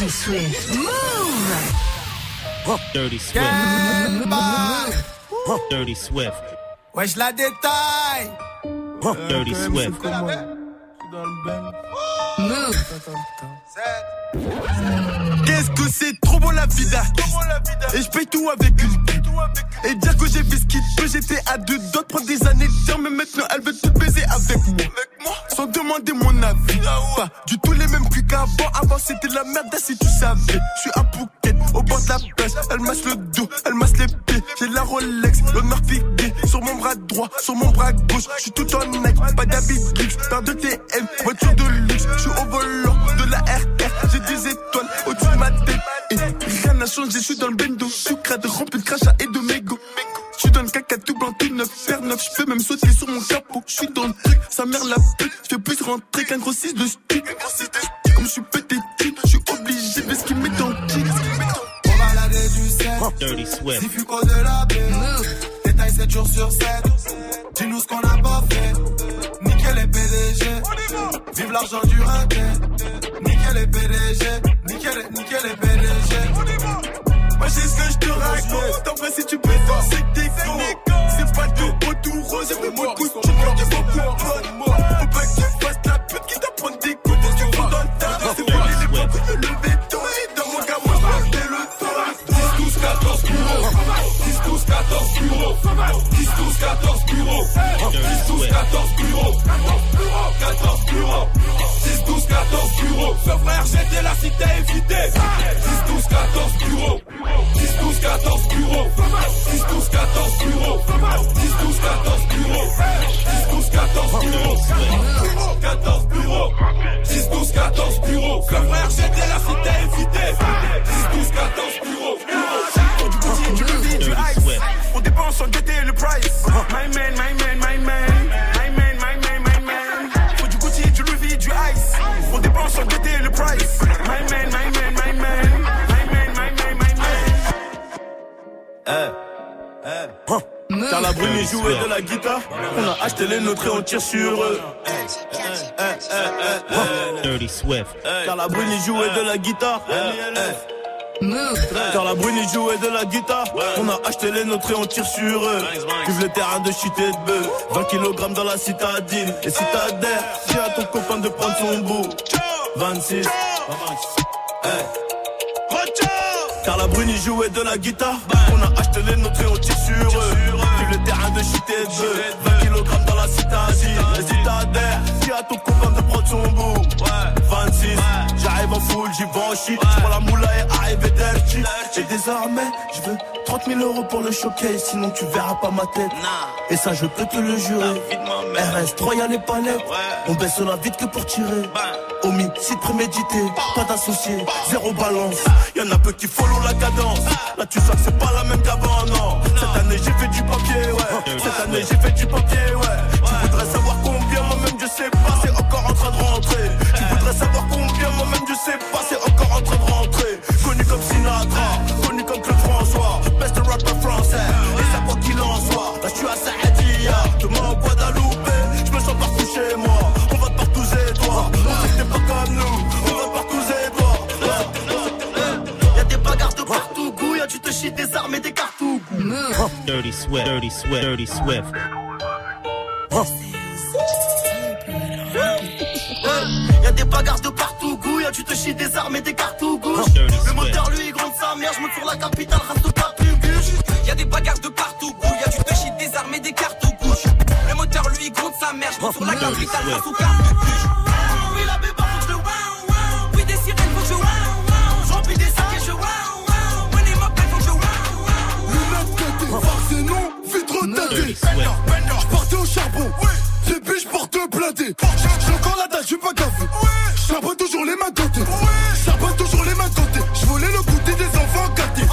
Dirty Swift. Move! Dirty Swift. Dirty Swift. Wesh la détail. Dirty Swift. Move. Qu'est-ce que c'est trop bon la vida Et je paye tout avec une pute Et dire que j'ai fait ce qu'il peut J'étais à deux doigts de prendre des années de Mais maintenant elle veut tout baiser avec moi Sans demander mon avis. Pas du tout les mêmes culs qu'avant Avant c'était la merde si tu savais. Je suis à Phuket au bord de la plage Elle masse le dos, elle masse les pieds. J'ai la Rolex, l'honneur figué Sur mon bras droit, sur mon bras gauche. Je suis tout en nec, pas d'habit luxe Paire de TM, voiture de luxe. Je suis au volant Et rien n'a changé, je suis dans le bendo Sucrade rempli de crachat et de mégots je suis dans le caca tout blanc, tout neuf, faire neuf. Je peux même sauter sur mon capot. Je suis dans le truc, sa mère la pute. Je fais plus rentrer qu'un gros 6 de stick. Comme je suis pété je suis obligé de ce qu'il met dans le kick. On va laver du sel. Dirty Swift. Si de la baie. Détail 7 jours sur 7. Dis-nous ce qu'on n'a pas fait. Nickel les PDG. Vive l'argent du racket. Nickel les PDG. Nickel, nickel les PDG. Moi j'ai ce que je te raconte. En si tu peux c'est que t'es. C'est pas de retour rose. Mot de 10, 12, 14 bureaux. 10, 12, 14 bureaux. 14 bureaux. 10, 12, 14 bureaux. Ce frère, j'étais là si t'as évité. 10, 12, 14 bureaux. 10, 12, 14 bureaux. 10, 12, 14 bureaux. 10, 12, 14 bureaux. 10, 12, 14 bureaux. 14 bureaux. 10, 12, 14 bureaux. Ce frère, On a acheté les nôtres et on tire sur eux. Dirty Swift. Car la brune jouait de la guitare. Car la brune jouait de la guitare. On a acheté les nôtres et on tire sur eux. Vive le terrain de shit et de bœuf. 20 kg dans la citadine. Et si t'adhères, dis à ton copain de prendre son bout. 26. Hey. Car la brune jouait de la guitare. On a acheté les nôtres et on tire sur eux. Vive le terrain de shit et de bœuf. 20 kg dans la citadine. Si t'adhères, dis à ton copain de prendre son bout? 26. J'arrive en full, j'y vais en shit. J'prends la moula et arrive et dirty. Et désormais, je veux 30 000 euros pour le showcase. Sinon, tu verras pas ma tête. Et ça, je peux te le jurer. RS3, y'a les palettes. On baisse la vite que pour tirer. Homicide prémédité, pas d'associé, zéro balance. Y'en a peu qui follow la cadence. Là, tu sens que c'est pas la même qu'avant, non. Cette année, j'ai fait du papier, ouais. Cette année, j'ai fait du papier, ouais. Tu voudrais savoir combien, moi-même, je sais pas, c'est encore en train de rentrer. Tu voudrais savoir combien, moi-même, je sais pas, c'est encore en train de rentrer. Connu comme Sinatra, Dirty Swift. Dirty Swift. Dirty Swift. Y'a des bagarres de partout, goût. Y'a tu te chies des armes et des cartouches. Dirty Le moteur lui il gronde sa mère, je monte sur la capitale, j'porte blindé. J'ai encore la dalle, j'suis pas gaffé. J'charbonne toujours les mains côté. J'charbonne toujours les mains côté. J'volais le goûter des enfants gâtés.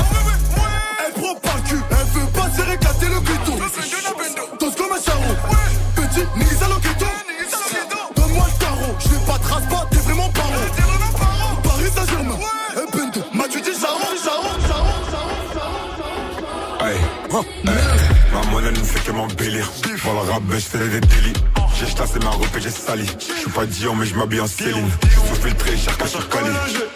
Elle prend le cul, elle veut pas se réclater le gâteau. Danse comme un charron. Petit, niggas à. Donne-moi le tarot, j'vais pas te rasse pas, t'es vraiment paro. Paris Saint-Germain, un bendo. M'as-tu dit charron, charron, charron, Hey, hey, ma monnaie ne fait que m'embellir. Pour le rap, je fais des délits. J'ai chassé ma robe et j'ai sali. Je suis pas Dion, mais je m'habille en Céline. Je suis filtré, cher qu'à sur Cali.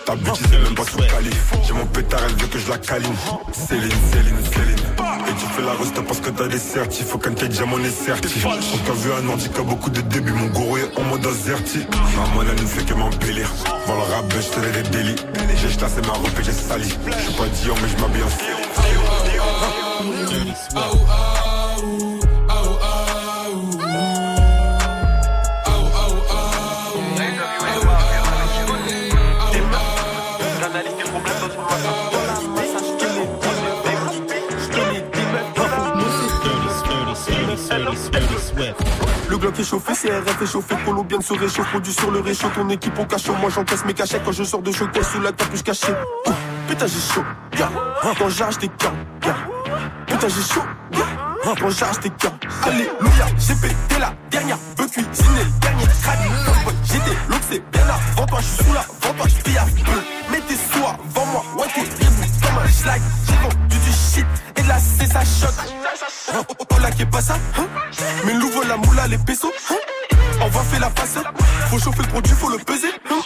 Ta bêtise c'est même pas sous Cali. J'ai mon pétard, elle veut que je la câline. Céline, Céline, Céline. Et tu fais la resta parce que t'as des certis. Faut qu'un tes jamais on est certi. On t'a vu un handicap, beaucoup de débuts. Mon gourou est en mode azerti. Ma monnaie ne fait que m'embellir. Voir le rap, je te des délits. J'ai chassé ma robe et j'ai sali. Je suis pas Dion, mais je m'habille en Céline. Dirty Swift. Le Glock est chauffé, CRF est chauffé, Polo bien de se réchauffe, produit sur le réchaud, ton équipe au cachot, moi j'encaisse mes cachets quand je sors de choquet sous la capuche cachée. Ouh, Putain j'ai chaud, gars, quand j'arrache des cas, gars. Putain j'ai chaud, gars, quand j'arrache des cas. Alléluia, j'ai pété la dernière, veux cuisiner le dernier pote, j'étais l'autre c'est bien avant toi, je suis sous la, avant toi, je à. Mets tes soirs, vends moi, ouais t'es reboot comme un schlag. J'ai vendu du shit et de la C ça choque. Oh, oh, oh, là qui est pas ça, hein Mais l'ouvre la moula, les pesos, hein On va faire la face, faut chauffer le produit, faut le peser, hein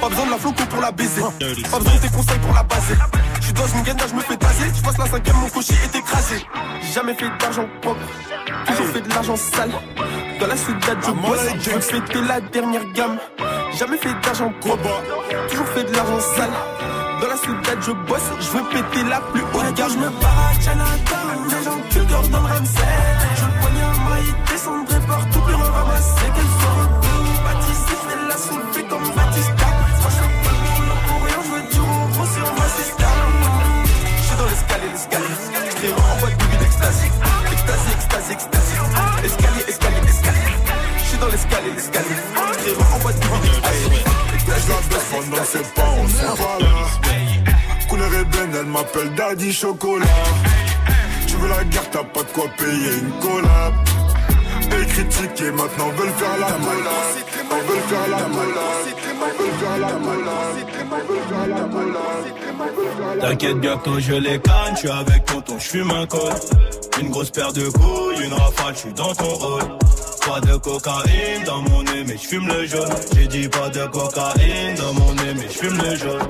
Pas besoin de la floco pour la baiser, pas besoin de tes conseils pour la baser. J'suis dans une gaine, je me fais taser, j'passe la cinquième, mon cocher est écrasé. J'ai jamais fait d'argent propre, toujours fait de l'argent sale. Dans la ciudad, je bosse, je veux fêter la dernière gamme. Jamais fait d'argent propre, toujours fait de l'argent sale. Dans la ciudad, je bosse, je veux péter la plus haute gamme. Je me barre à Chinatown, les gens qui dorment dans le Ramsey. Ses pas, on s'en va là. Couleur ébène, elle m'appelle Daddy Chocolat. Tu veux la guerre, t'as pas de quoi payer une collab. Et critiquer, maintenant veulent faire la collab. Ils veulent faire la collab. Ils veulent faire la collab. Ils veulent faire la collab. T'inquiète bientôt je les canne, je suis avec tonton, je fume un col. Une grosse paire de couilles, une rafale, je suis dans ton rôle. Pas de cocaïne dans mon nez, mais je fume le jaune. J'ai dit pas de cocaïne dans mon nez, mais je fume le jaune.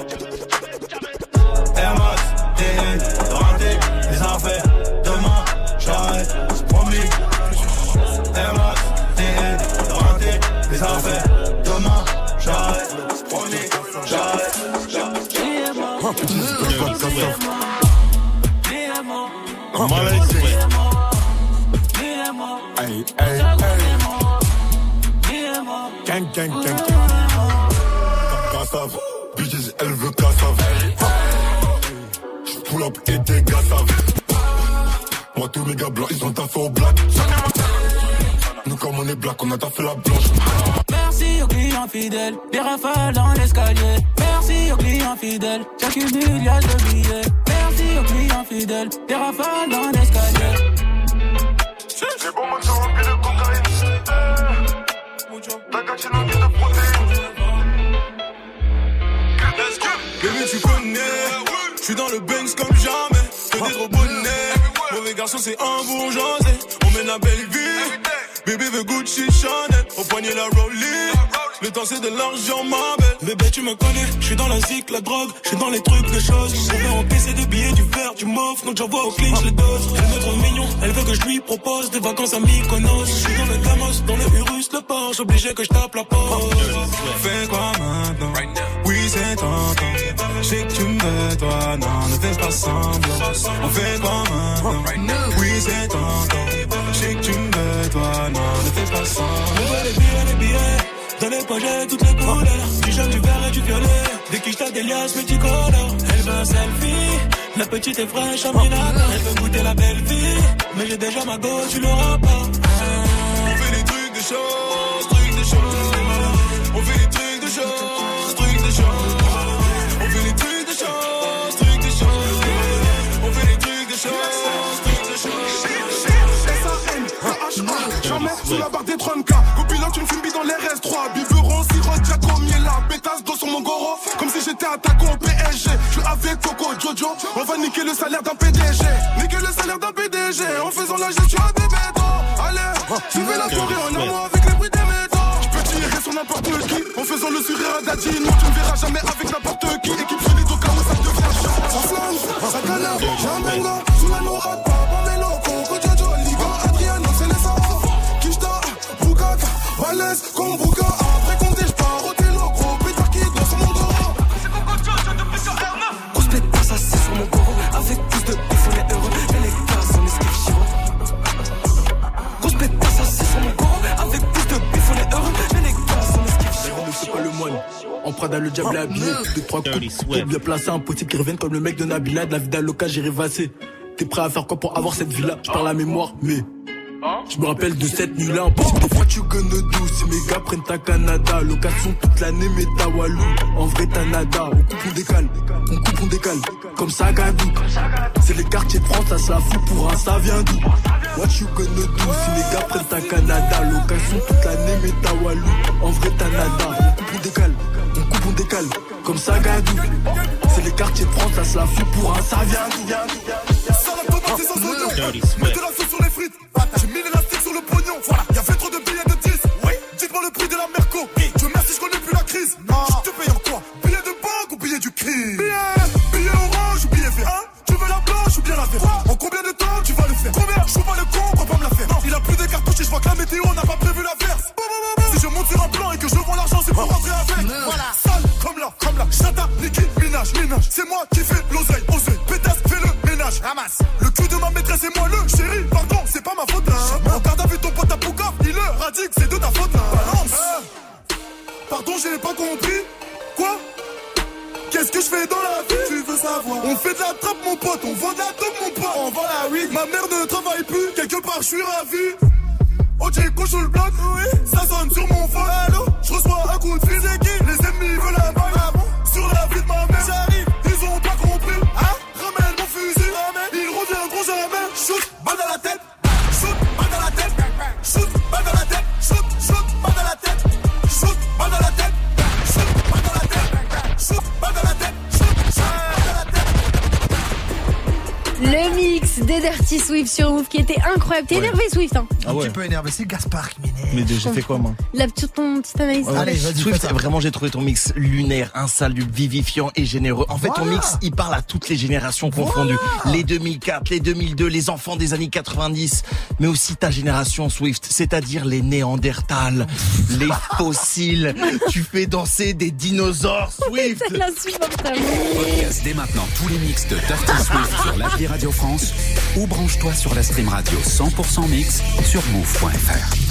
Air Max, TN, rentré, les affaires. Demain, j'arrête, c'est promis. Air Max, TN, rentré, les affaires. Demain, j'arrête, c'est promis. J'arrête, j'arrête. Swift. Hey, hey. Gang, gang, gang, gang. Bitches, elle veut cassave. Pull up et des gars savent. Moi, tous mes gars blancs, ils ont taffé au black. Nous, comme on est black, on a taffé la blanche. Merci aux clients fidèles, des rafales dans l'escalier. Merci aux clients fidèles, j'accumule y'a de billets. Merci aux clients fidèles, des rafales dans l'escalier. Les bonbons sont remplis de cocaïne. Ta cantine remplie de protéines. Bébé, tu connais. Je suis dans le Banks comme jamais. Que des gros bonnets. Mauvais garçon, c'est un bourgeoisé. On mène la belle vie. Bébé veut Gucci Chanel. Au poignet la Rollie. Le temps, c'est de l'argent, ma belle. Bébé, tu me connais. Je suis dans la zik, la drogue. Je suis dans les trucs, les choses. On veut en PC des billets, du verre, du mauve. Donc j'envoie au clean, je les dose. Elle me trouve mignon. Elle veut que je lui propose des vacances à Mykonos. Je suis dans le Gamos, dans le Urus, le Porsche. Obligé que je tape la pause. Fais quoi maintenant? Oui, c'est tentant. Je sais que tu me veux, toi, non, ne fais pas semblant. On fait quoi maintenant? Oui, c'est tentant. Je sais que tu me veux, toi, non, ne fais pas semblant. Je veux les billets, les billets. Dans les poches, j'ai toutes les couleurs. Du jaune, du vert et du violet. Dès que je des liasses, petit color. Elle veut un selfie. La petite est fraîche, en minata. Elle veut goûter la belle vie. Mais j'ai déjà ma go, tu l'auras pas. attaquant au PSG. Je suis avec Coco Jojo, on va niquer le salaire d'un PDG. Niquer le salaire d'un PDG en faisant la gestion des bétons. Allez, ah, suivez la souris en amour avec les bruits des métaux. Je peux tirer sur n'importe qui en faisant le sourire à Daddy. Non, tu me verras jamais avec n'importe qui. Équipe solide au cas où ça devient chaud. Ah, ça flamme, ça calame, j'ai un le diable est habillé. Deux, trois coups. Bien placé, impossible qu'ils reviennent comme le mec de Nabila. De la vie d'Aloca, j'ai rêvassé. T'es prêt à faire quoi pour avoir cette vie-là? Je parle la mémoire, mais. Je me rappelle de cette nuit-là, impossible. Des fois, tu gonna do. Si mes gars prennent ta Canada, location toute l'année, mais ta Walou. En vrai, t'as nada. On coupe, on décale. On coupe, on décale. Comme ça, Gadou. C'est les quartiers de France, ça se la fout pour un, ça vient d'où? What you gonna do? Si mes gars prennent ta Canada, location toute l'année, mais ta Walou. En vrai, t'as nada. On coupe, on décale. On décale. Comme ça, Gadou. C'est les quartiers de France, ça se la fout pour un, ça vient d'où Salade tomate, c'est sans oignon. Swift. Mettez la sauce sur les frites. J'ai mis l'élastique sur le pognon. Voilà, y'avait trop de billets de 10. Oui, dites-moi le prix de la Merco. Dieu merci, je connais plus la crise. Non, je te paye en quoi? Billet de banque ou billet du crime? Billet, billet orange ou billet vert? Hein? Tu veux la blanche ou bien la verte? En combien de temps tu vas le faire? Combien? Je pas le con, on va pas me la faire. Non, il a plus de cartouches et je vois que la météo n'a pas prévu l'averse. Si C'est moi qui fais l'oseille, oseille. Pétasse, fais le ménage. Ramasse. Le cul de ma maîtresse et moi le chéri. Pardon, c'est pas ma faute. Hein. En garde à vue ton pote à Pouka, il le radique, c'est de ta faute. Hein. Balance. Pardon, j'ai pas compris. Quoi? Qu'est-ce que je fais dans la vie? Tu veux savoir On fait de la trappe mon pote, on vend de la dope mon pote On vend la weed, ma mère ne travaille plus Quelque part je suis ravi OJ coche sur le bloc, oui. ça sonne sur mon phone Allô? Je reçois un coup de fil, c'est qui? Les ennemis veulent la balle ah Sur la vie de ma mère. J'arrive, ils ont pas compris. Hein? Ramène mon fusil, ramène. Ils reviendront jamais. Shoot, balle dans la tête. Shoot, balle dans la tête. Shoot, balle dans la tête. Shoot, shoot, balle dans la tête. Shoot, balle dans la tête. Shoot, balle dans la tête. Shoot, balle dans la tête. Shoot, shoot, balle dans la tête. Le mix des Dirty Swift sur Move qui était incroyable. T'es énervé Swift hein Ah Un ouais. petit peu énervé, c'est Gaspard qui. Mais j'ai fait quoi, moi La petite, ton petite analyse. Allez, vas-y, fais Swift, vraiment, j'ai trouvé ton mix lunaire, insalubre, vivifiant et généreux. En fait, ton mix, il parle à toutes les générations confondues. Les 2004, les 2002, les enfants des années 90, mais aussi ta génération Swift, c'est-à-dire les néandertals, les fossiles. Tu fais danser des dinosaures, Swift. C'est. Podcast dès maintenant tous les mix de Dirty Swift sur l'appli Radio France ou branche-toi sur la stream radio 100% mix sur move.fr.